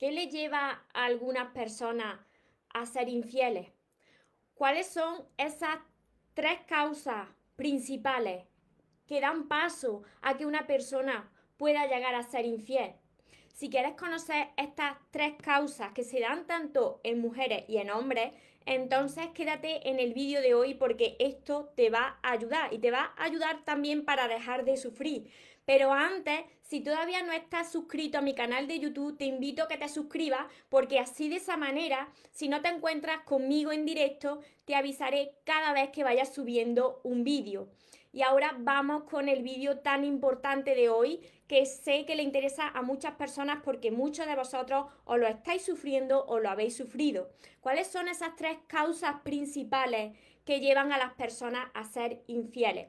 ¿Qué le lleva a algunas personas a ser infieles? ¿Cuáles son esas tres causas principales que dan paso a que una persona pueda llegar a ser infiel? Si quieres conocer estas tres causas que se dan tanto en mujeres y en hombres, entonces quédate en el vídeo de hoy porque esto te va a ayudar y te va a ayudar también para dejar de sufrir. Pero antes, si todavía no estás suscrito a mi canal de YouTube, te invito a que te suscribas porque así de esa manera, si no te encuentras conmigo en directo, te avisaré cada vez que vaya subiendo un vídeo. Y ahora vamos con el vídeo tan importante de hoy que sé que le interesa a muchas personas porque muchos de vosotros os lo estáis sufriendo o lo habéis sufrido. ¿Cuáles son esas tres causas principales que llevan a las personas a ser infieles?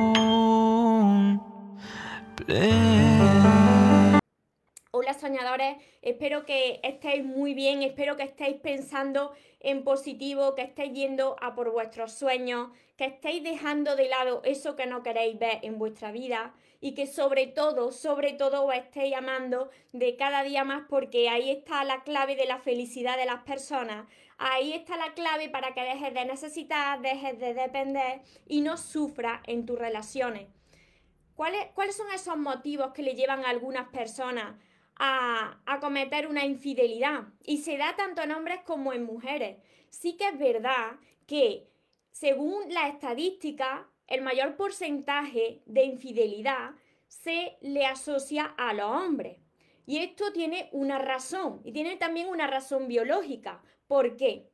Espero que estéis muy bien, espero que estéis pensando en positivo, que estéis yendo a por vuestros sueños, que estéis dejando de lado eso que no queréis ver en vuestra vida y que sobre todo, sobre todo os estéis amando de cada día más porque ahí está la clave de la felicidad de las personas, ahí está la clave para que dejes de necesitar, dejes de depender y no sufras en tus relaciones. ¿Cuáles, ¿Cuáles son esos motivos que le llevan a algunas personas a, cometer una infidelidad. Y se da tanto en hombres como en mujeres. Sí que es verdad que, según la estadística, el mayor porcentaje de infidelidad se le asocia a los hombres. Y esto tiene una razón, y tiene también una razón biológica. ¿Por qué?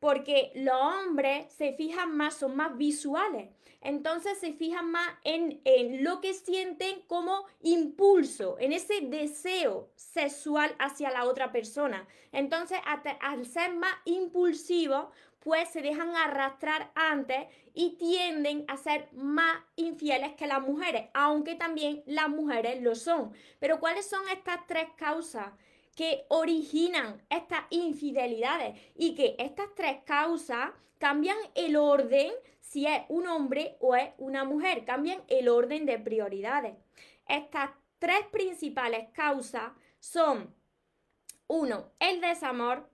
Porque los hombres se fijan más, son más visuales entonces se fijan más en, lo que sienten como impulso, en ese deseo sexual hacia la otra persona. Entonces, al ser más impulsivos, pues se dejan arrastrar antes y tienden a ser más infieles que las mujeres, aunque también las mujeres lo son. Pero ¿cuáles son estas tres causas? Que originan estas infidelidades y que estas tres causas cambian el orden si es un hombre o es una mujer, cambian el orden de prioridades. Estas tres principales causas son, uno, el desamor,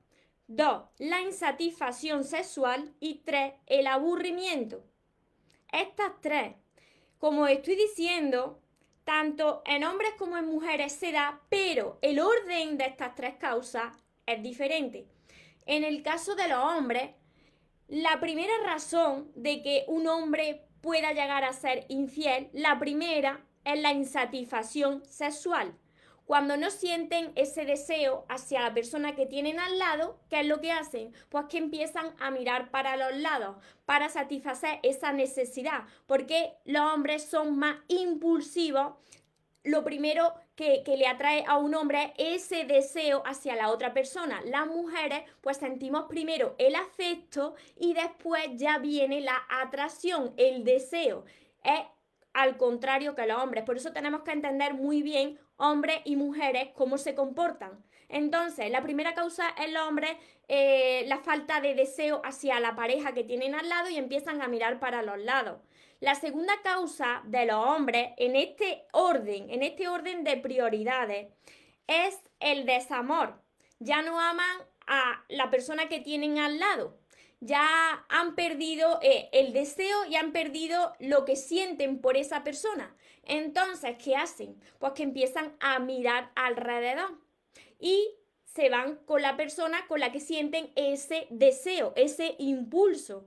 dos, la insatisfacción sexual y tres, el aburrimiento. Estas tres, como estoy diciendo, tanto en hombres como en mujeres se da, pero el orden de estas tres causas es diferente. En el caso de los hombres, la primera razón de que un hombre pueda llegar a ser infiel, la primera es la insatisfacción sexual. Cuando no sienten ese deseo hacia la persona que tienen al lado, ¿qué es lo que hacen? Pues que empiezan a mirar para los lados para satisfacer esa necesidad, porque los hombres son más impulsivos lo primero que, le atrae a un hombre es ese deseo hacia la otra persona. Las mujeres pues sentimos primero el afecto y después ya viene la atracción, el deseo. Es al contrario que los hombres. Por eso tenemos que entender muy bien hombres y mujeres cómo se comportan. Entonces, la primera causa es el hombre, eh, la falta de deseo hacia la pareja que tienen al lado y empiezan a mirar para los lados. La segunda causa de los hombres en este orden, en este orden de prioridades, es el desamor. Ya no aman a la persona que tienen al lado. Ya han perdido eh, el deseo y han perdido lo que sienten por esa persona. Entonces, ¿qué hacen? Pues que empiezan a mirar alrededor y se van con la persona con la que sienten ese deseo, ese impulso.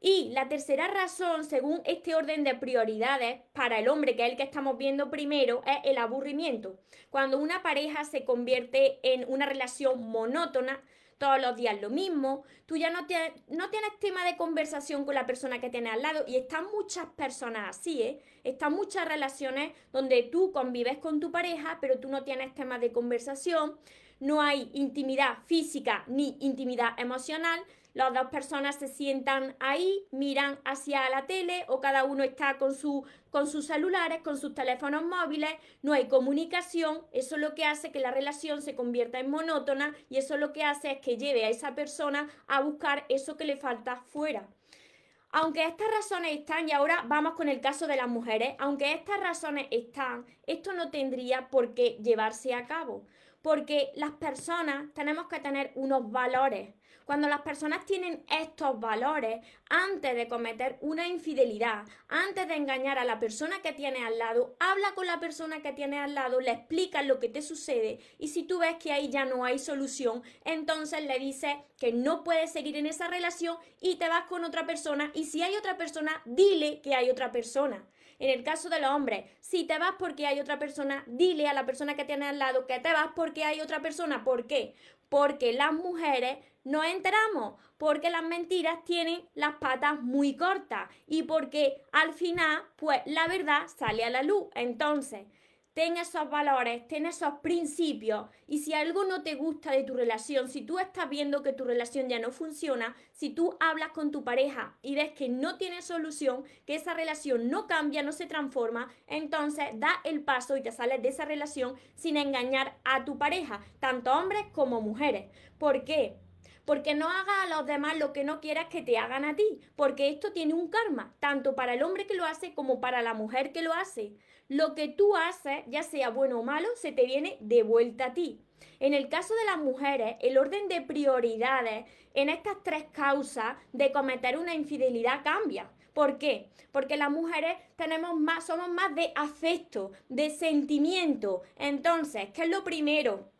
Y la tercera razón, según este orden de prioridades para el hombre, que es el que estamos viendo primero, es el aburrimiento. Cuando una pareja se convierte en una relación monótona, todos los días lo mismo, tú ya no tienes, no tienes tema de conversación con la persona que tienes al lado. Y están muchas personas así, ¿eh? Están muchas relaciones donde tú convives con tu pareja, pero tú no tienes temas de conversación, no hay intimidad física ni intimidad emocional, las dos personas se sientan ahí, miran hacia la tele o cada uno está con, su, con sus celulares, con sus teléfonos móviles, no hay comunicación, eso lo que hace que la relación se convierta en monótona y eso lo que hace es que lleve a esa persona a buscar eso que le falta fuera. Aunque estas razones están, y ahora vamos con el caso de las mujeres, aunque estas razones están, esto no tendría por qué llevarse a cabo, porque las personas tenemos que tener unos valores. Cuando las personas tienen estos valores, antes de cometer una infidelidad, antes de engañar a la persona que tiene al lado, habla con la persona que tiene al lado, le explica lo que te sucede y si tú ves que ahí ya no hay solución, entonces le dices que no puedes seguir en esa relación y te vas con otra persona y si hay otra persona, dile que hay otra persona. En el caso de los hombres, si te vas porque hay otra persona, dile a la persona que tiene al lado que te vas porque hay otra persona. ¿Por qué? Porque las mujeres no enteramos porque las mentiras tienen las patas muy cortas y porque al final, pues la verdad sale a la luz. Entonces, ten esos valores, ten esos principios y si algo no te gusta de tu relación, si tú estás viendo que tu relación ya no funciona, si tú hablas con tu pareja y ves que no tiene solución, que esa relación no cambia, no se transforma, entonces da el paso y te sales de esa relación sin engañar a tu pareja, tanto hombres como mujeres. ¿Por qué? porque no hagas a los demás lo que no quieras que te hagan a ti, porque esto tiene un karma, tanto para el hombre que lo hace como para la mujer que lo hace. Lo que tú haces, ya sea bueno o malo, se te viene de vuelta a ti. En el caso de las mujeres, el orden de prioridades en estas tres causas de cometer una infidelidad cambia. ¿Por qué? Porque las mujeres tenemos más, somos más de afecto, de sentimiento. Entonces, ¿qué es lo primero?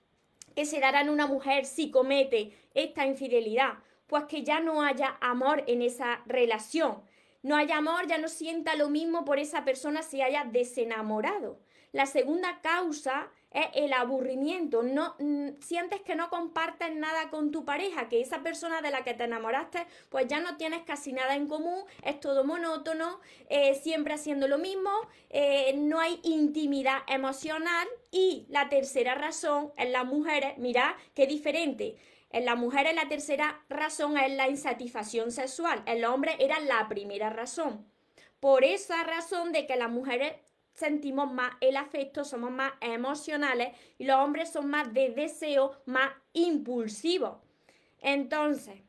que se dará en una mujer si comete esta infidelidad? Pues que ya no haya amor en esa relación. No haya amor, ya no sienta lo mismo por esa persona si haya desenamorado. La segunda causa es el aburrimiento. No mm, sientes que no compartes nada con tu pareja, que esa persona de la que te enamoraste, pues ya no tienes casi nada en común, es todo monótono, eh, siempre haciendo lo mismo, eh, no hay intimidad emocional. Y la tercera razón en las mujeres, mira qué diferente. En las mujeres la tercera razón es la insatisfacción sexual. En los hombres era la primera razón. Por esa razón de que las mujeres sentimos más el afecto, somos más emocionales y los hombres son más de deseo, más impulsivos. Entonces,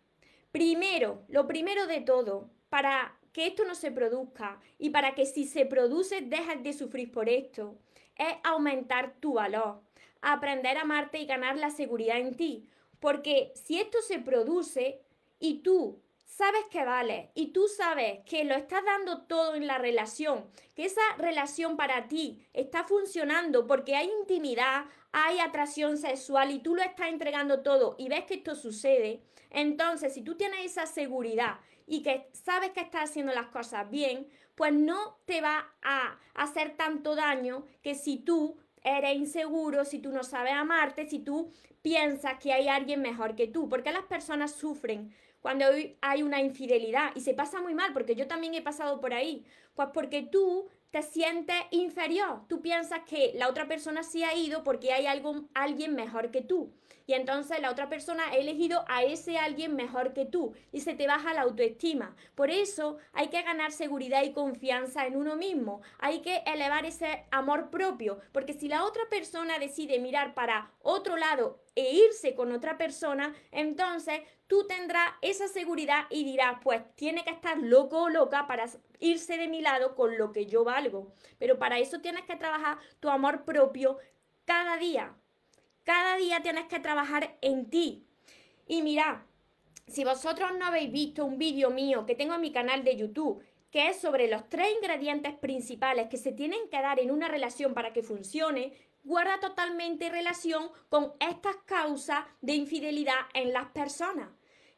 primero, lo primero de todo, para que esto no se produzca y para que si se produce dejes de sufrir por esto, es aumentar tu valor, aprender a amarte y ganar la seguridad en ti. Porque si esto se produce y tú sabes que vale y tú sabes que lo estás dando todo en la relación, que esa relación para ti está funcionando porque hay intimidad, hay atracción sexual y tú lo estás entregando todo y ves que esto sucede, entonces si tú tienes esa seguridad y que sabes que estás haciendo las cosas bien, pues no te va a hacer tanto daño que si tú eres inseguro, si tú no sabes amarte, si tú piensas que hay alguien mejor que tú, porque las personas sufren cuando hay una infidelidad y se pasa muy mal, porque yo también he pasado por ahí, pues porque tú te sientes inferior, tú piensas que la otra persona sí ha ido porque hay algo, alguien mejor que tú. Y entonces la otra persona ha elegido a ese alguien mejor que tú y se te baja la autoestima. Por eso hay que ganar seguridad y confianza en uno mismo. Hay que elevar ese amor propio, porque si la otra persona decide mirar para otro lado e irse con otra persona, entonces tú tendrás esa seguridad y dirás, pues tiene que estar loco o loca para irse de mi lado con lo que yo valgo. Pero para eso tienes que trabajar tu amor propio cada día. Cada día tienes que trabajar en ti. Y mira, si vosotros no habéis visto un vídeo mío que tengo en mi canal de YouTube, que es sobre los tres ingredientes principales que se tienen que dar en una relación para que funcione, guarda totalmente relación con estas causas de infidelidad en las personas.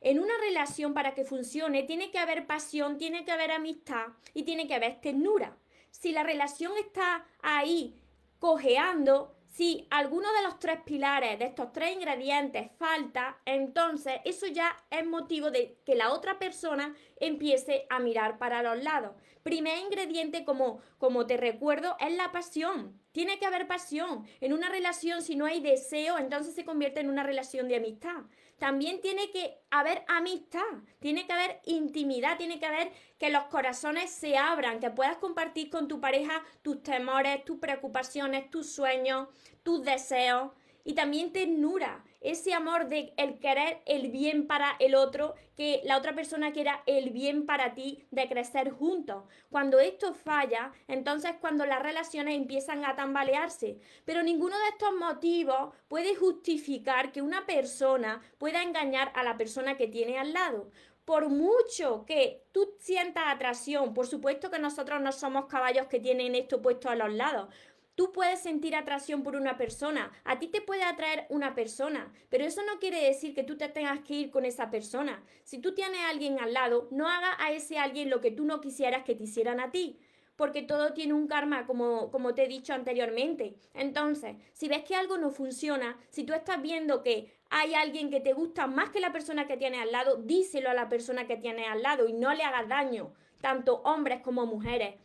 En una relación para que funcione tiene que haber pasión, tiene que haber amistad y tiene que haber ternura. Si la relación está ahí cojeando, si alguno de los tres pilares, de estos tres ingredientes falta, entonces eso ya es motivo de que la otra persona empiece a mirar para los lados. Primer ingrediente, como, como te recuerdo, es la pasión. Tiene que haber pasión. En una relación, si no hay deseo, entonces se convierte en una relación de amistad. También tiene que haber amistad, tiene que haber intimidad, tiene que haber que los corazones se abran, que puedas compartir con tu pareja tus temores, tus preocupaciones, tus sueños, tus deseos. Y también ternura, ese amor de el querer el bien para el otro, que la otra persona quiera el bien para ti, de crecer juntos. Cuando esto falla, entonces cuando las relaciones empiezan a tambalearse. Pero ninguno de estos motivos puede justificar que una persona pueda engañar a la persona que tiene al lado por mucho que tú sientas atracción, por supuesto que nosotros no somos caballos que tienen esto puesto a los lados, Tú puedes sentir atracción por una persona, a ti te puede atraer una persona, pero eso no quiere decir que tú te tengas que ir con esa persona. Si tú tienes a alguien al lado, no haga a ese alguien lo que tú no quisieras que te hicieran a ti porque todo tiene un karma, como, como te he dicho anteriormente. Entonces, si ves que algo no funciona, si tú estás viendo que hay alguien que te gusta más que la persona que tienes al lado, díselo a la persona que tienes al lado y no le hagas daño, tanto hombres como mujeres.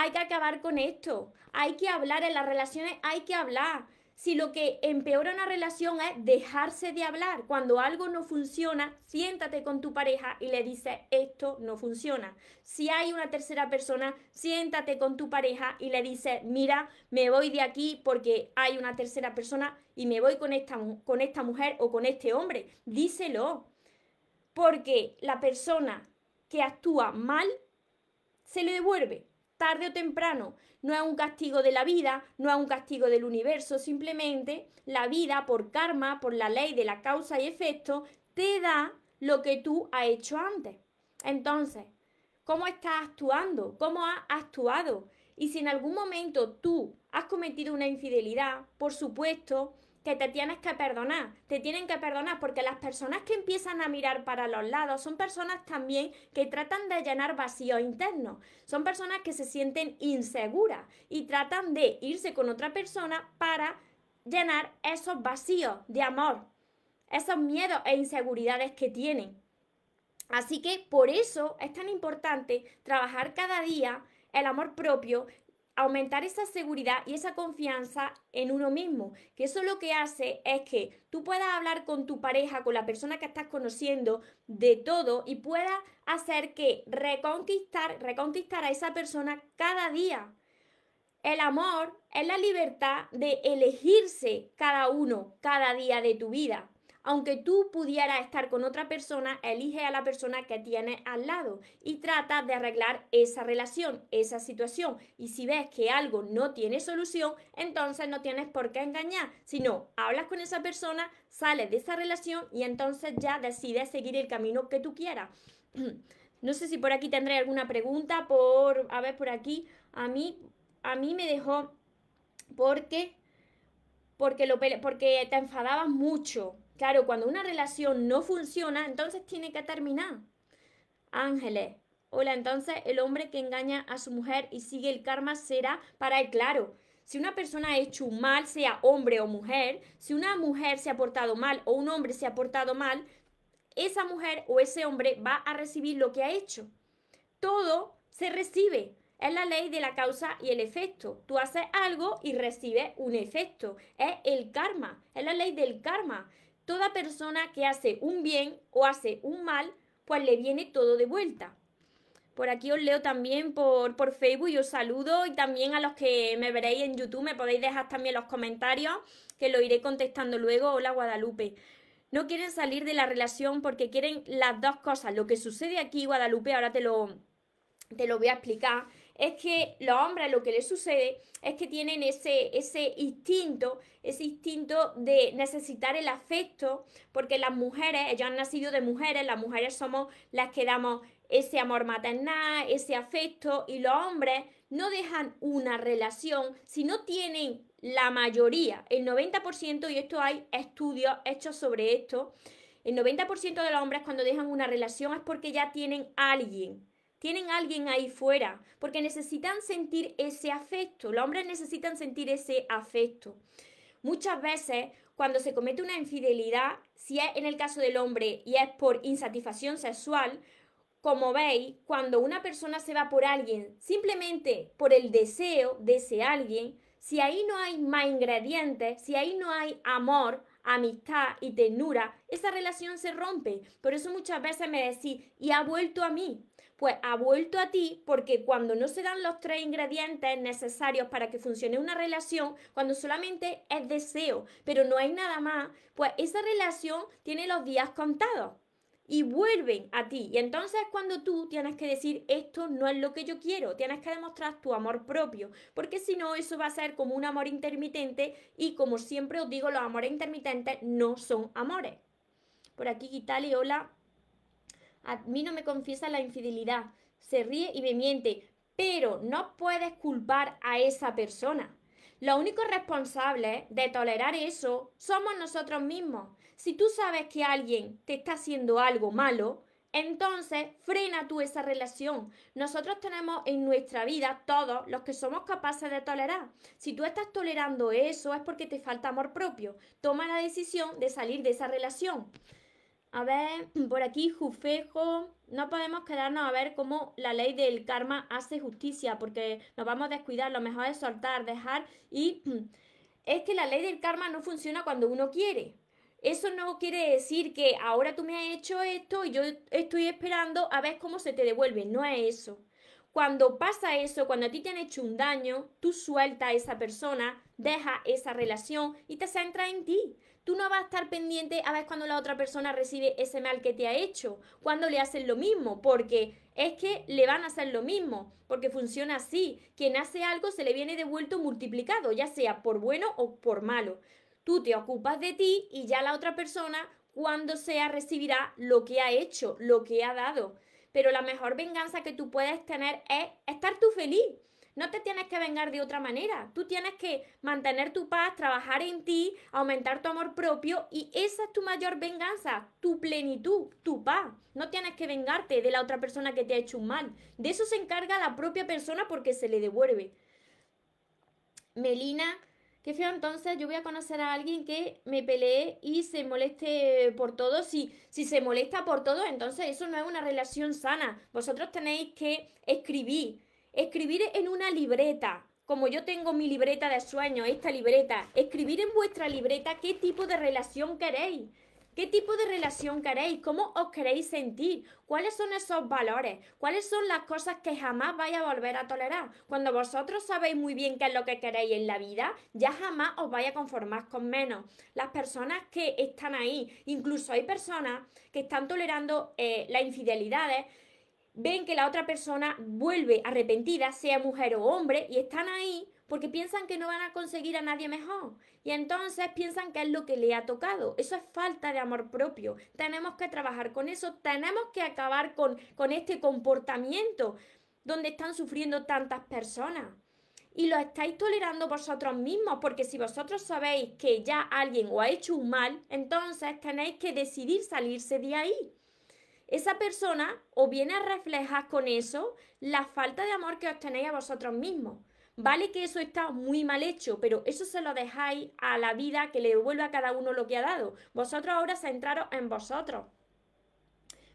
Hay que acabar con esto. Hay que hablar en las relaciones, hay que hablar. Si lo que empeora una relación es dejarse de hablar, cuando algo no funciona, siéntate con tu pareja y le dices, esto no funciona. Si hay una tercera persona, siéntate con tu pareja y le dices, mira, me voy de aquí porque hay una tercera persona y me voy con esta, con esta mujer o con este hombre. Díselo. Porque la persona que actúa mal se le devuelve tarde o temprano. No es un castigo de la vida, no es un castigo del universo, simplemente la vida por karma, por la ley de la causa y efecto, te da lo que tú has hecho antes. Entonces, ¿cómo estás actuando? ¿Cómo has actuado? Y si en algún momento tú has cometido una infidelidad, por supuesto, que te tienes que perdonar, te tienen que perdonar porque las personas que empiezan a mirar para los lados son personas también que tratan de llenar vacíos internos, son personas que se sienten inseguras y tratan de irse con otra persona para llenar esos vacíos de amor, esos miedos e inseguridades que tienen. Así que por eso es tan importante trabajar cada día el amor propio aumentar esa seguridad y esa confianza en uno mismo, que eso lo que hace es que tú puedas hablar con tu pareja, con la persona que estás conociendo, de todo y puedas hacer que reconquistar, reconquistar a esa persona cada día. El amor es la libertad de elegirse cada uno, cada día de tu vida aunque tú pudieras estar con otra persona, elige a la persona que tienes al lado y trata de arreglar esa relación, esa situación. Y si ves que algo no tiene solución, entonces no tienes por qué engañar, sino hablas con esa persona, sales de esa relación y entonces ya decides seguir el camino que tú quieras. No sé si por aquí tendré alguna pregunta por, a ver, por aquí, a mí, a mí me dejó porque, porque, lo, porque te enfadabas mucho, Claro, cuando una relación no funciona, entonces tiene que terminar. Ángeles. Hola, entonces el hombre que engaña a su mujer y sigue el karma será para él, claro. Si una persona ha hecho mal, sea hombre o mujer, si una mujer se ha portado mal o un hombre se ha portado mal, esa mujer o ese hombre va a recibir lo que ha hecho. Todo se recibe. Es la ley de la causa y el efecto. Tú haces algo y recibes un efecto. Es el karma. Es la ley del karma toda persona que hace un bien o hace un mal, pues le viene todo de vuelta. Por aquí os leo también por, por Facebook y os saludo y también a los que me veréis en YouTube me podéis dejar también los comentarios que lo iré contestando luego. Hola Guadalupe. No quieren salir de la relación porque quieren las dos cosas. Lo que sucede aquí, Guadalupe, ahora te lo, te lo voy a explicar, es que los hombres lo que les sucede es que tienen ese, ese instinto, ese instinto de necesitar el afecto, porque las mujeres, ellos han nacido de mujeres, las mujeres somos las que damos ese amor maternal, ese afecto, y los hombres no dejan una relación si no tienen la mayoría, el 90%, y esto hay estudios hechos sobre esto, el 90% de los hombres cuando dejan una relación es porque ya tienen a alguien tienen alguien ahí fuera, porque necesitan sentir ese afecto. Los hombres necesitan sentir ese afecto. Muchas veces, cuando se comete una infidelidad, si es en el caso del hombre y es por insatisfacción sexual, como veis, cuando una persona se va por alguien simplemente por el deseo de ese alguien, si ahí no hay más ingredientes, si ahí no hay amor, amistad y ternura, esa relación se rompe. Por eso muchas veces me decís, y ha vuelto a mí. Pues ha vuelto a ti porque cuando no se dan los tres ingredientes necesarios para que funcione una relación, cuando solamente es deseo, pero no hay nada más, pues esa relación tiene los días contados y vuelven a ti. Y entonces es cuando tú tienes que decir, esto no es lo que yo quiero, tienes que demostrar tu amor propio, porque si no, eso va a ser como un amor intermitente y como siempre os digo, los amores intermitentes no son amores. Por aquí, Gitali, hola. A mí no me confiesa la infidelidad, se ríe y me miente, pero no puedes culpar a esa persona. Los únicos responsables de tolerar eso somos nosotros mismos. Si tú sabes que alguien te está haciendo algo malo, entonces frena tú esa relación. Nosotros tenemos en nuestra vida todos los que somos capaces de tolerar. Si tú estás tolerando eso es porque te falta amor propio. Toma la decisión de salir de esa relación. A ver, por aquí, Jufejo. No podemos quedarnos a ver cómo la ley del karma hace justicia, porque nos vamos a descuidar. Lo mejor es soltar, dejar. Y es que la ley del karma no funciona cuando uno quiere. Eso no quiere decir que ahora tú me has hecho esto y yo estoy esperando a ver cómo se te devuelve. No es eso. Cuando pasa eso, cuando a ti te han hecho un daño, tú sueltas a esa persona, deja esa relación y te centras en ti. Tú no vas a estar pendiente a ver cuando la otra persona recibe ese mal que te ha hecho, cuando le hacen lo mismo, porque es que le van a hacer lo mismo, porque funciona así. Quien hace algo se le viene devuelto multiplicado, ya sea por bueno o por malo. Tú te ocupas de ti y ya la otra persona, cuando sea, recibirá lo que ha hecho, lo que ha dado. Pero la mejor venganza que tú puedes tener es estar tú feliz no te tienes que vengar de otra manera. Tú tienes que mantener tu paz, trabajar en ti, aumentar tu amor propio y esa es tu mayor venganza, tu plenitud, tu paz. No tienes que vengarte de la otra persona que te ha hecho un mal. De eso se encarga la propia persona porque se le devuelve. Melina, qué feo entonces, yo voy a conocer a alguien que me pelee y se moleste por todo. Si, si se molesta por todo, entonces eso no es una relación sana. Vosotros tenéis que escribir Escribir en una libreta, como yo tengo mi libreta de sueños, esta libreta, escribir en vuestra libreta qué tipo de relación queréis. ¿Qué tipo de relación queréis? ¿Cómo os queréis sentir? ¿Cuáles son esos valores? ¿Cuáles son las cosas que jamás vais a volver a tolerar? Cuando vosotros sabéis muy bien qué es lo que queréis en la vida, ya jamás os vais a conformar con menos. Las personas que están ahí, incluso hay personas que están tolerando eh, las infidelidades, ven que la otra persona vuelve arrepentida, sea mujer o hombre, y están ahí porque piensan que no van a conseguir a nadie mejor. Y entonces piensan que es lo que le ha tocado. Eso es falta de amor propio. Tenemos que trabajar con eso. Tenemos que acabar con, con este comportamiento donde están sufriendo tantas personas. Y lo estáis tolerando vosotros mismos, porque si vosotros sabéis que ya alguien os ha hecho un mal, entonces tenéis que decidir salirse de ahí esa persona o viene a reflejar con eso la falta de amor que os tenéis a vosotros mismos. Vale que eso está muy mal hecho, pero eso se lo dejáis a la vida que le devuelve a cada uno lo que ha dado. Vosotros ahora centraros en vosotros.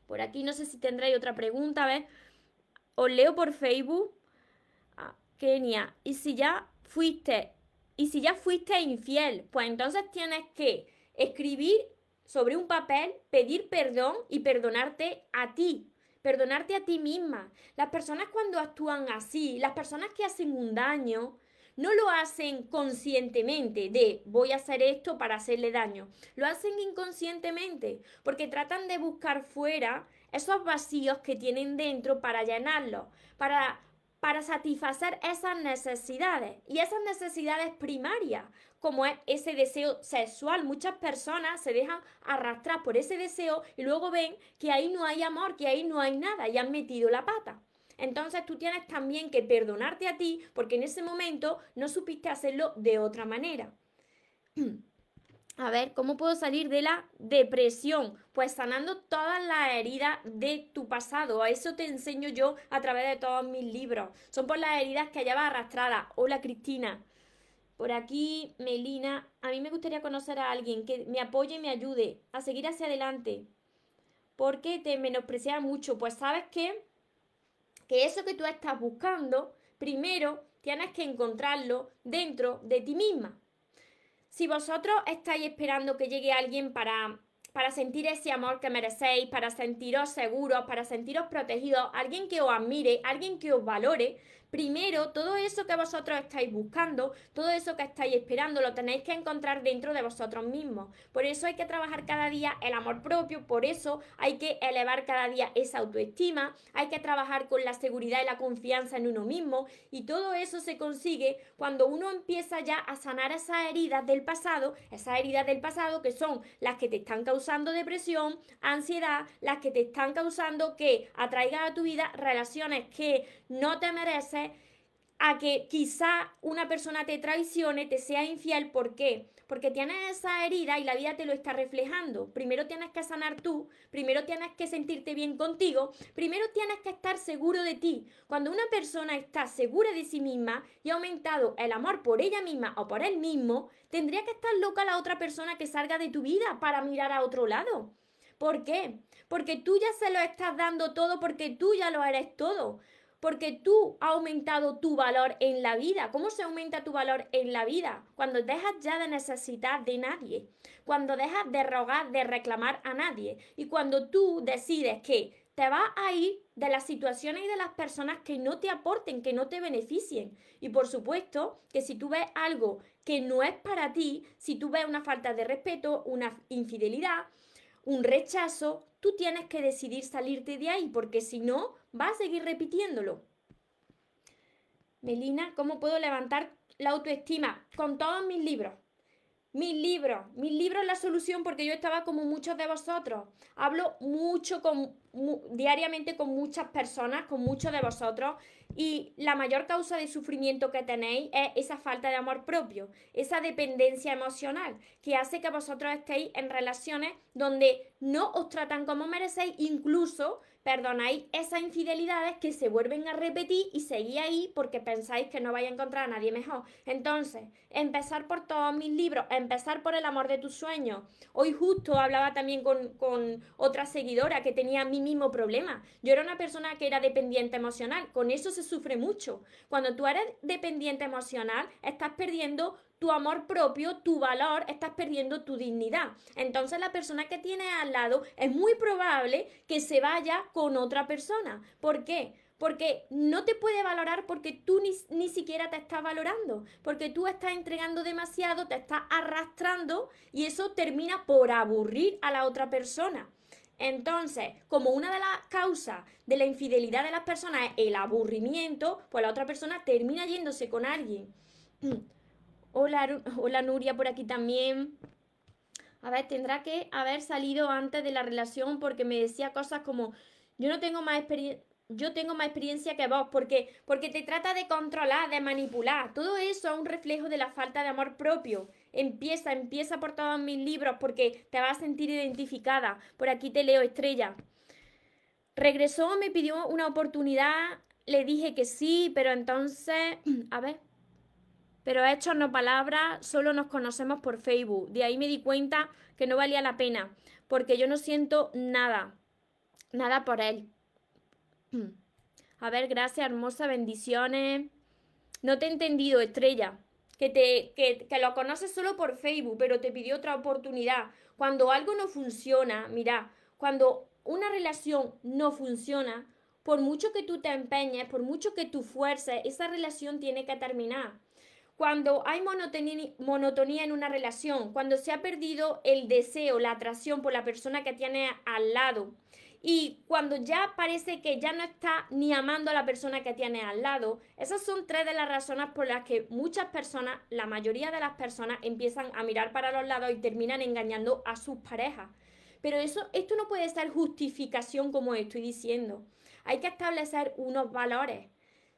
Por aquí no sé si tendréis otra pregunta, a ver. Os leo por Facebook. Ah, Kenia, y si ya fuiste, y si ya fuiste infiel, pues entonces tienes que escribir sobre un papel, pedir perdón y perdonarte a ti, perdonarte a ti misma. Las personas cuando actúan así, las personas que hacen un daño, no lo hacen conscientemente de voy a hacer esto para hacerle daño. Lo hacen inconscientemente porque tratan de buscar fuera esos vacíos que tienen dentro para llenarlos, para para satisfacer esas necesidades y esas necesidades primarias, como es ese deseo sexual. Muchas personas se dejan arrastrar por ese deseo y luego ven que ahí no hay amor, que ahí no hay nada y han metido la pata. Entonces tú tienes también que perdonarte a ti porque en ese momento no supiste hacerlo de otra manera. A ver, ¿cómo puedo salir de la depresión? Pues sanando todas las heridas de tu pasado. A eso te enseño yo a través de todos mis libros. Son por las heridas que llevas arrastradas. Hola Cristina. Por aquí, Melina. A mí me gustaría conocer a alguien que me apoye y me ayude a seguir hacia adelante. Porque te menosprecias mucho. Pues sabes qué? Que eso que tú estás buscando, primero tienes que encontrarlo dentro de ti misma. si vosotros estáis esperando que llegue alguien para, para sentir ese amor que merecéis, para sentiros seguros, para sentiros protegidos, alguien que os admire, alguien que os valore, primero todo eso que vosotros estáis buscando, todo eso que estáis esperando, lo tenéis que encontrar dentro de vosotros mismos. Por eso hay que trabajar cada día el amor propio, por eso hay que elevar cada día esa autoestima, hay que trabajar con la seguridad y la confianza en uno mismo y todo eso se consigue cuando uno empieza ya a sanar esas heridas del pasado, esas heridas del pasado que son las que te están causando depresión, ansiedad, las que te están causando que atraigas a tu vida relaciones que no te mereces a que quizá una persona te traicione, te sea infiel. ¿Por qué? Porque tienes esa herida y la vida te lo está reflejando. Primero tienes que sanar tú, primero tienes que sentirte bien contigo, primero tienes que estar seguro de ti. Cuando una persona está segura de sí misma y ha aumentado el amor por ella misma o por él mismo, tendría que estar loca la otra persona que salga de tu vida para mirar a otro lado. ¿Por qué? Porque tú ya se lo estás dando todo, porque tú ya lo eres todo porque tú has aumentado tu valor en la vida. ¿Cómo se aumenta tu valor en la vida? Cuando dejas ya de necesitar de nadie, cuando dejas de rogar, de reclamar a nadie y cuando tú decides que te vas a ir de las situaciones y de las personas que no te aporten, que no te beneficien. Y por supuesto que si tú ves algo que no es para ti, si tú ves una falta de respeto, una infidelidad, un rechazo, tú tienes que decidir salirte de ahí, porque si no, vas a seguir repitiéndolo. Melina, ¿cómo puedo levantar la autoestima? Con todos mis libros. Mis libros, mis libros la solución porque yo estaba como muchos de vosotros. Hablo mucho con, diariamente con muchas personas, con muchos de vosotros y la mayor causa de sufrimiento que tenéis es esa falta de amor propio, esa dependencia emocional que hace que vosotros estéis en relaciones donde no os tratan como merecéis, incluso perdonáis esas infidelidades que se vuelven a repetir y seguís ahí porque pensáis que no vais a encontrar a nadie mejor. Entonces, empezar por todos mis libros, empezar por el amor de tus sueños. Hoy justo hablaba también con, con otra seguidora que tenía mi mismo problema. Yo era una persona que era dependiente emocional, con eso se sufre mucho. Cuando tú eres dependiente emocional, estás perdiendo tu amor propio, tu valor, estás perdiendo tu dignidad. Entonces la persona que tienes al lado es muy probable que se vaya con otra persona. ¿Por qué? Porque no te puede valorar porque tú ni, ni, siquiera te estás valorando, porque tú estás entregando demasiado, te estás arrastrando y eso termina por aburrir a la otra persona. Entonces, como una de las causas de la infidelidad de las personas es el aburrimiento, pues la otra persona termina yéndose con alguien. Hola, hola Nuria por aquí también. A ver, tendrá que haber salido antes de la relación porque me decía cosas como, yo no tengo más experiencia, yo tengo más experiencia que vos, porque, porque te trata de controlar, de manipular. Todo eso es un reflejo de la falta de amor propio. Empieza, empieza por todos mis libros porque te vas a sentir identificada. Por aquí te leo, estrella. Regresó, me pidió una oportunidad, le dije que sí, pero entonces, a ver, pero hechos no palabras, solo nos conocemos por Facebook. De ahí me di cuenta que no valía la pena, porque yo no siento nada, nada por él. A ver, gracias, hermosa, bendiciones. No te he entendido, estrella. Que, te, que, que lo conoces solo por Facebook, pero te pidió otra oportunidad. Cuando algo no funciona, mira, cuando una relación no funciona, por mucho que tú te empeñes, por mucho que tú fuerces, esa relación tiene que terminar cuando hay monotonía, en una relación, cuando se ha perdido el deseo, la atracción por la persona que tiene al lado y cuando ya parece que ya no está ni amando a la persona que tiene al lado, esas son tres de las razones por las que muchas personas, la mayoría de las personas, empiezan a mirar para los lados y terminan engañando a sus parejas. Pero eso, esto no puede ser justificación como estoy diciendo. Hay que establecer unos valores.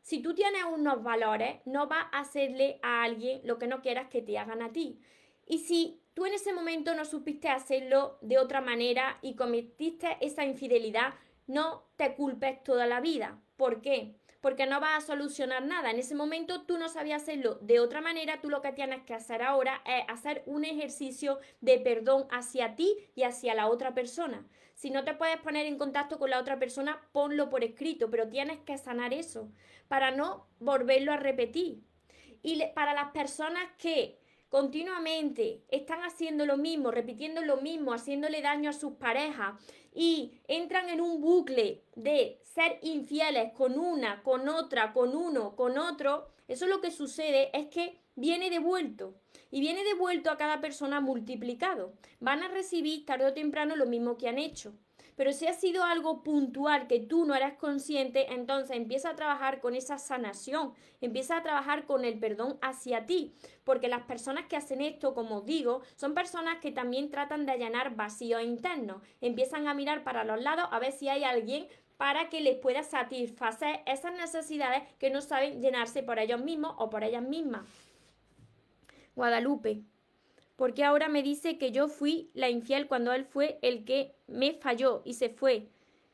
Si tú tienes unos valores, no vas a hacerle a alguien lo que no quieras que te hagan a ti. Y si tú en ese momento no supiste hacerlo de otra manera y cometiste esa infidelidad, no te culpes toda la vida. ¿Por qué? Porque no vas a solucionar nada. En ese momento tú no sabías hacerlo de otra manera, tú lo que tienes que hacer ahora es hacer un ejercicio de perdón hacia ti y hacia la otra persona. Si no te puedes poner en contacto con la otra persona, ponlo por escrito, pero tienes que sanar eso para no volverlo a repetir. Y para las personas que continuamente están haciendo lo mismo, repitiendo lo mismo, haciéndole daño a sus parejas y entran en un bucle de ser infieles con una, con otra, con uno, con otro, eso lo que sucede es que viene devuelto. Y viene devuelto a cada persona multiplicado. Van a recibir tarde o temprano lo mismo que han hecho. Pero si ha sido algo puntual que tú no eras consciente, entonces empieza a trabajar con esa sanación, empieza a trabajar con el perdón hacia ti, porque las personas que hacen esto, como digo, son personas que también tratan de allanar vacíos internos, empiezan a mirar para los lados a ver si hay alguien para que les pueda satisfacer esas necesidades que no saben llenarse por ellos mismos o por ellas mismas. Guadalupe, porque ahora me dice que yo fui la infiel cuando él fue el que me falló y se fue.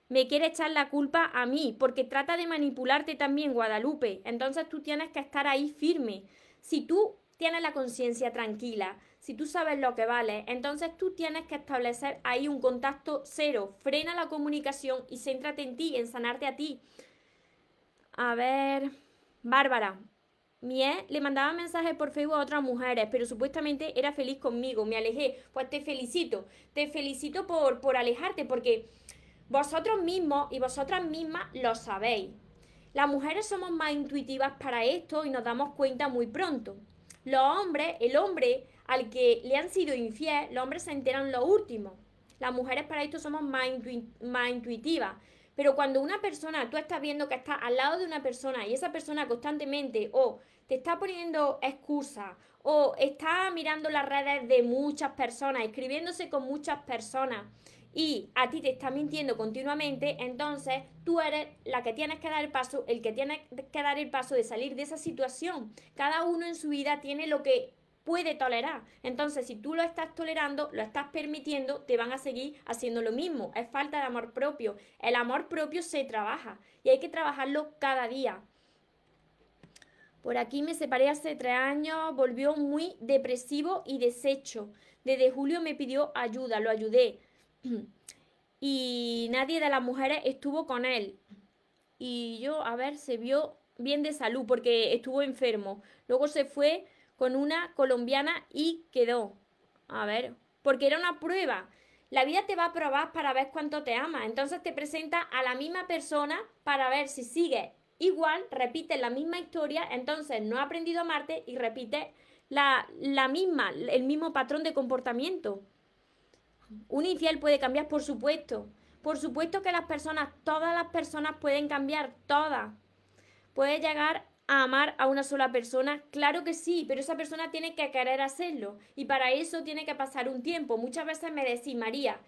Me quiere echar la culpa a mí, porque trata de manipularte también, Guadalupe. Entonces tú tienes que estar ahí firme. Si tú tienes la conciencia tranquila, si tú sabes lo que vale, entonces tú tienes que establecer ahí un contacto cero. Frena la comunicación y céntrate en ti, en sanarte a ti. A ver, Bárbara, mi ex le mandaba mensajes por Facebook a otras mujeres, pero supuestamente era feliz conmigo, me alejé. Pues te felicito, te felicito por, por alejarte, porque vosotros mismos y vosotras mismas lo sabéis. Las mujeres somos más intuitivas para esto y nos damos cuenta muy pronto. Los hombres, el hombre al que le han sido infiel, los hombres se enteran lo último. Las mujeres para esto somos más, más intuitivas. Pero cuando una persona, tú estás viendo que está al lado de una persona y esa persona constantemente o te está poniendo excusas o está mirando las redes de muchas personas, escribiéndose con muchas personas y a ti te está mintiendo continuamente, entonces tú eres la que tienes que dar el paso, el que tiene que dar el paso de salir de esa situación. Cada uno en su vida tiene lo que puede tolerar. Entonces, si tú lo estás tolerando, lo estás permitiendo, te van a seguir haciendo lo mismo. Es falta de amor propio. El amor propio se trabaja y hay que trabajarlo cada día. Por aquí me separé hace tres años, volvió muy depresivo y deshecho. Desde julio me pidió ayuda, lo ayudé. Y nadie de las mujeres estuvo con él. Y yo, a ver, se vio bien de salud porque estuvo enfermo. Luego se fue con una colombiana y quedó. A ver, porque era una prueba. La vida te va a probar para ver cuánto te ama. Entonces te presenta a la misma persona para ver si sigue igual, repite la misma historia, entonces no ha aprendido a amarte y repite la, la misma, el mismo patrón de comportamiento. Un infiel puede cambiar, por supuesto. Por supuesto que las personas, todas las personas pueden cambiar, todas. Puede llegar a amar a una sola persona? Claro que sí, pero esa persona tiene que querer hacerlo y para eso tiene que pasar un tiempo. Muchas veces me decís, María,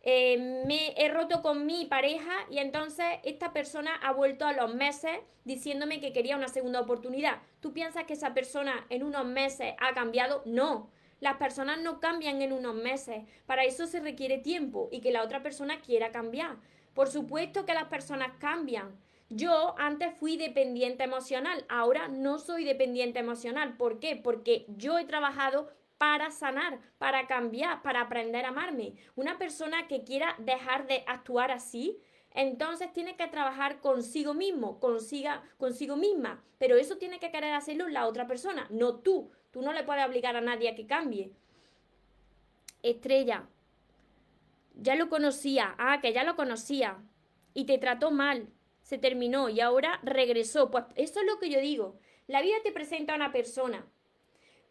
eh, me he roto con mi pareja y entonces esta persona ha vuelto a los meses diciéndome que quería una segunda oportunidad. ¿Tú piensas que esa persona en unos meses ha cambiado? No. Las personas no cambian en unos meses. Para eso se requiere tiempo y que la otra persona quiera cambiar. Por supuesto que las personas cambian. Yo antes fui dependiente emocional, ahora no soy dependiente emocional. ¿Por qué? Porque yo he trabajado para sanar, para cambiar, para aprender a amarme. Una persona que quiera dejar de actuar así, entonces tiene que trabajar consigo mismo, consiga, consigo misma. Pero eso tiene que querer hacerlo la otra persona, no tú. Tú no le puedes obligar a nadie a que cambie. Estrella, ya lo conocía, ah, que ya lo conocía, y te trató mal se terminó y ahora regresó. Pues eso es lo que yo digo. La vida te presenta a una persona,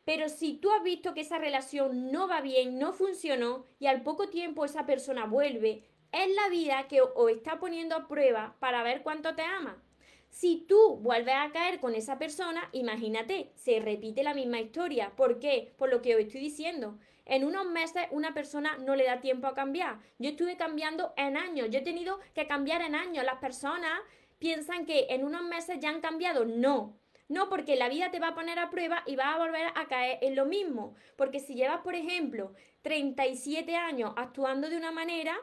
pero si tú has visto que esa relación no va bien, no funcionó y al poco tiempo esa persona vuelve, es la vida que os está poniendo a prueba para ver cuánto te ama. Si tú vuelves a caer con esa persona, imagínate, se repite la misma historia. ¿Por qué? Por lo que os estoy diciendo. En unos meses una persona no le da tiempo a cambiar. Yo estuve cambiando en años, yo he tenido que cambiar en años. Las personas piensan que en unos meses ya han cambiado. No, no, porque la vida te va a poner a prueba y va a volver a caer en lo mismo. Porque si llevas, por ejemplo, 37 años actuando de una manera,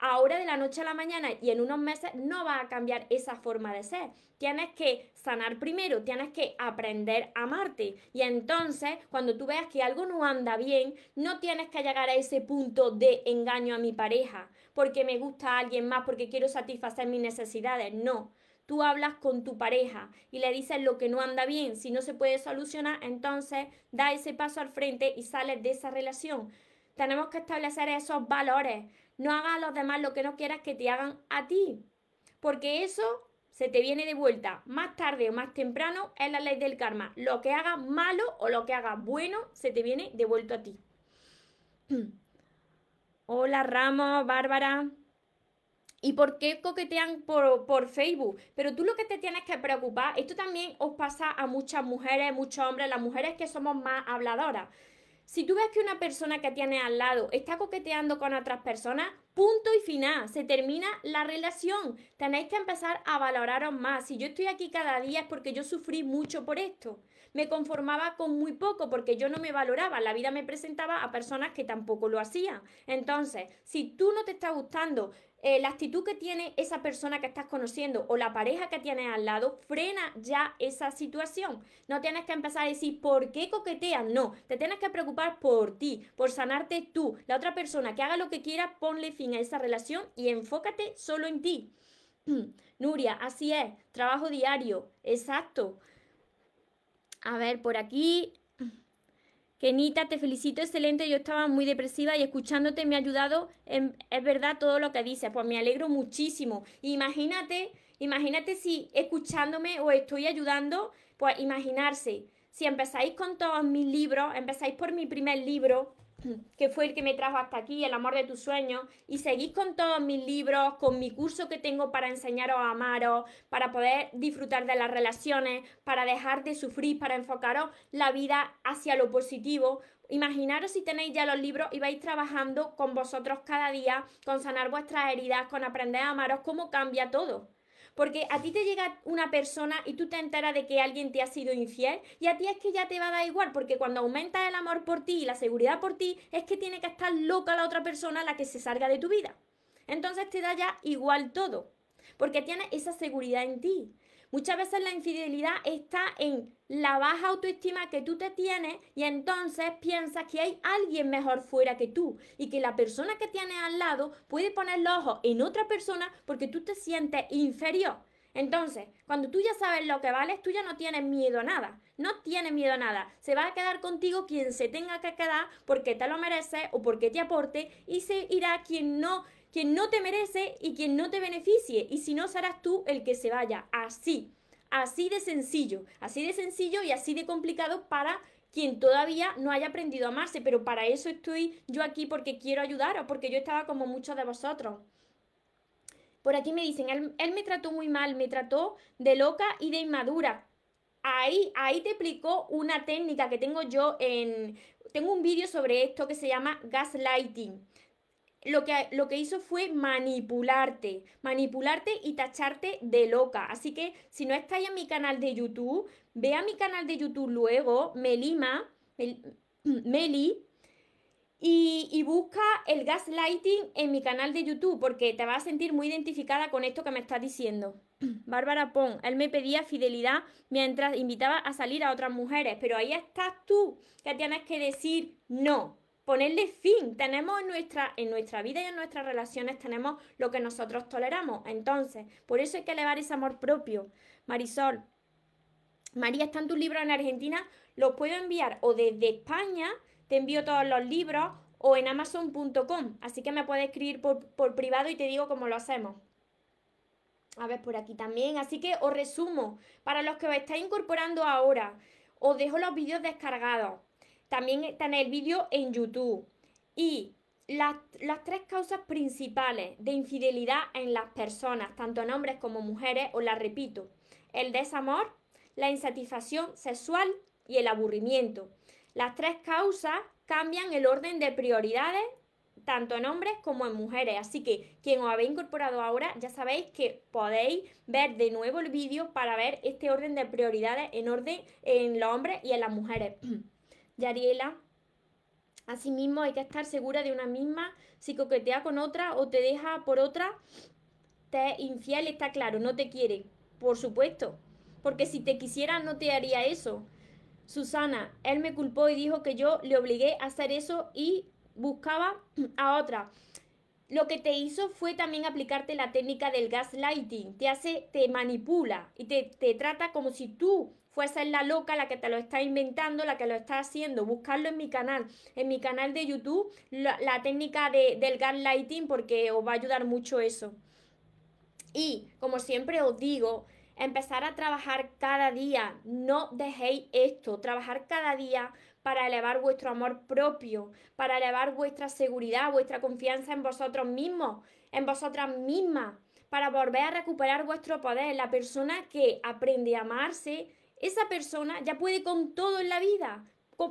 ahora de la noche a la mañana y en unos meses no va a cambiar esa forma de ser. Tienes que sanar primero, tienes que aprender a amarte. Y entonces, cuando tú veas que algo no anda bien, no tienes que llegar a ese punto de engaño a mi pareja, porque me gusta alguien más, porque quiero satisfacer mis necesidades. No. tú hablas con tu pareja y le dices lo que no anda bien, si no se puede solucionar, entonces da ese paso al frente y sales de esa relación. Tenemos que establecer esos valores. No hagas a los demás lo que no quieras que te hagan a ti. Porque eso se te viene de vuelta más tarde o más temprano, es la ley del karma. Lo que hagas malo o lo que hagas bueno, se te viene devuelto a ti. Hola Ramos, Bárbara. ¿Y por qué coquetean por, por, Facebook? Pero tú lo que te tienes que preocupar, esto también os pasa a muchas mujeres, muchos hombres, las mujeres que somos más habladoras. Si tú ves que una persona que tiene al lado está coqueteando con otras personas, punto y final, se termina la relación. Tenéis que empezar a valoraros más. Si yo estoy aquí cada día es porque yo sufrí mucho por esto. Me conformaba con muy poco porque yo no me valoraba. La vida me presentaba a personas que tampoco lo hacían. Entonces, si tú no te está gustando eh, la actitud que tiene esa persona que estás conociendo o la pareja que tienes al lado, frena ya esa situación. No tienes que empezar a decir por qué coquetean, no, te tienes que preocupar por ti, por sanarte tú. La otra persona que haga lo que quiera, ponle fin a esa relación y enfócate solo en ti. Nuria, así es, trabajo diario, exacto. A ver, por aquí Kenita, te felicito, excelente. Yo estaba muy depresiva y escuchándote me ha ayudado. es verdad todo lo que dices. Pues me alegro muchísimo. Imagínate, imagínate si escuchándome os estoy ayudando, pues imaginarse. Si empezáis con todos mis libros, empezáis por mi primer libro, que fue el que me trajo hasta aquí, El amor de tus sueños, y seguís con todos mis libros, con mi curso que tengo para enseñaros a amaros, para poder disfrutar de las relaciones, para dejar de sufrir, para enfocaros la vida hacia lo positivo. Imaginaros si tenéis ya los libros y vais trabajando con vosotros cada día, con sanar vuestras heridas, con aprender a amaros, cómo cambia todo. Porque a ti te llega una persona y tú te enteras de que alguien te ha sido infiel y a ti es que ya te va a dar igual, porque cuando aumenta el amor por ti y la seguridad por ti, es que tiene que estar loca la otra persona la que se salga de tu vida. Entonces te da ya igual todo, porque tienes esa seguridad en ti. Muchas veces la infidelidad está en la baja autoestima que tú te tienes y entonces piensas que hay alguien mejor fuera que tú y que la persona que tienes al lado puede poner los ojos en otra persona porque tú te sientes inferior. Entonces, cuando tú ya sabes lo que vales, tú ya no tienes miedo a nada. No tienes miedo a nada. Se va a quedar contigo quien se tenga que quedar porque te lo mereces o porque te aporte y se irá quien no quien no te merece y quien no te beneficie. Y si no, serás tú el que se vaya. Así, así de sencillo, así de sencillo y así de complicado para quien todavía no haya aprendido a amarse. Pero para eso estoy yo aquí porque quiero ayudaros, porque yo estaba como muchos de vosotros. Por aquí me dicen, él, me trató muy mal, me trató de loca y de inmadura. Ahí, ahí te explicó una técnica que tengo yo en... Tengo un vídeo sobre esto que se llama gaslighting lo que, lo que hizo fue manipularte, manipularte y tacharte de loca. Así que si no estáis en mi canal de YouTube, ve a mi canal de YouTube luego, Melima, Meli, y, y, busca el gaslighting en mi canal de YouTube porque te vas a sentir muy identificada con esto que me estás diciendo. Bárbara Pon, él me pedía fidelidad mientras invitaba a salir a otras mujeres, pero ahí estás tú que tienes que decir no ponerle fin. Tenemos en nuestra, en nuestra vida y en nuestras relaciones, tenemos lo que nosotros toleramos. Entonces, por eso hay que elevar ese amor propio. Marisol, María, están tus libros en Argentina, los puedo enviar o desde España, te envío todos los libros, o en amazon.com. Así que me puedes escribir por, por privado y te digo cómo lo hacemos. A ver, por aquí también. Así que os resumo, para los que os estáis incorporando ahora, os dejo los vídeos descargados. También está en el vídeo en YouTube. Y las, las, tres causas principales de infidelidad en las personas, tanto en hombres como mujeres, os las repito. El desamor, la insatisfacción sexual y el aburrimiento. Las tres causas cambian el orden de prioridades tanto en hombres como en mujeres. Así que quien os habéis incorporado ahora, ya sabéis que podéis ver de nuevo el vídeo para ver este orden de prioridades en orden en los hombres y en las mujeres. Yariela. Asimismo, hay que estar segura de una misma. Si coquetea con otra o te deja por otra, te infiel, está claro, no te quiere. Por supuesto. Porque si te quisiera, no te haría eso. Susana, él me culpó y dijo que yo le obligué a hacer eso y buscaba a otra. lo que te hizo fue también aplicarte la técnica del gaslighting. Te hace, te manipula y te trata como si tú fueses la loca, la que te lo está inventando, la que lo está haciendo. Buscarlo en mi canal, en mi canal de YouTube, la, técnica de, del gaslighting, porque os va a ayudar mucho eso. Y como siempre os digo, empezar a trabajar cada día. No dejéis esto, trabajar cada día para elevar vuestro amor propio, para elevar vuestra seguridad, vuestra confianza en vosotros mismos, en vosotras mismas, para volver a recuperar vuestro poder. La persona que aprende a amarse, esa persona ya puede con todo en la vida,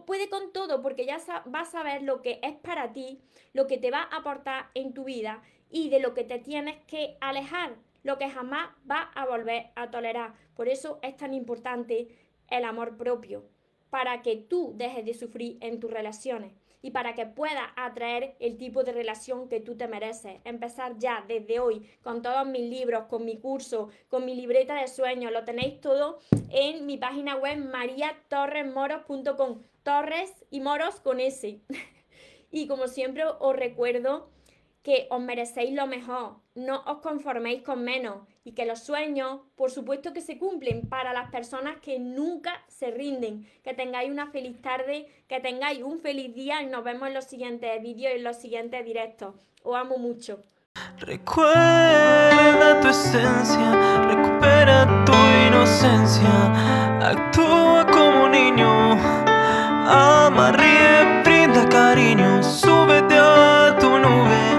puede con todo porque ya va a saber lo que es para ti, lo que te va a aportar en tu vida y de lo que te tienes que alejar, lo que jamás va a volver a tolerar. Por eso es tan importante el amor propio para que tú dejes de sufrir en tus relaciones y para que puedas atraer el tipo de relación que tú te mereces. Empezar ya desde hoy con todos mis libros, con mi curso, con mi libreta de sueños. Lo tenéis todo en mi página web mariatorresmoros.com. Torres y moros con S. y como siempre os recuerdo que os merecéis lo mejor, no os conforméis con menos y que los sueños, por supuesto que se cumplen para las personas que nunca se rinden. Que tengáis una feliz tarde, que tengáis un feliz día y nos vemos en los siguientes vídeos y en los siguientes directos. Os amo mucho. Recuerda tu esencia, recupera tu inocencia, actúa como niño, ama, ríe, brinda cariño, súbete a tu nube.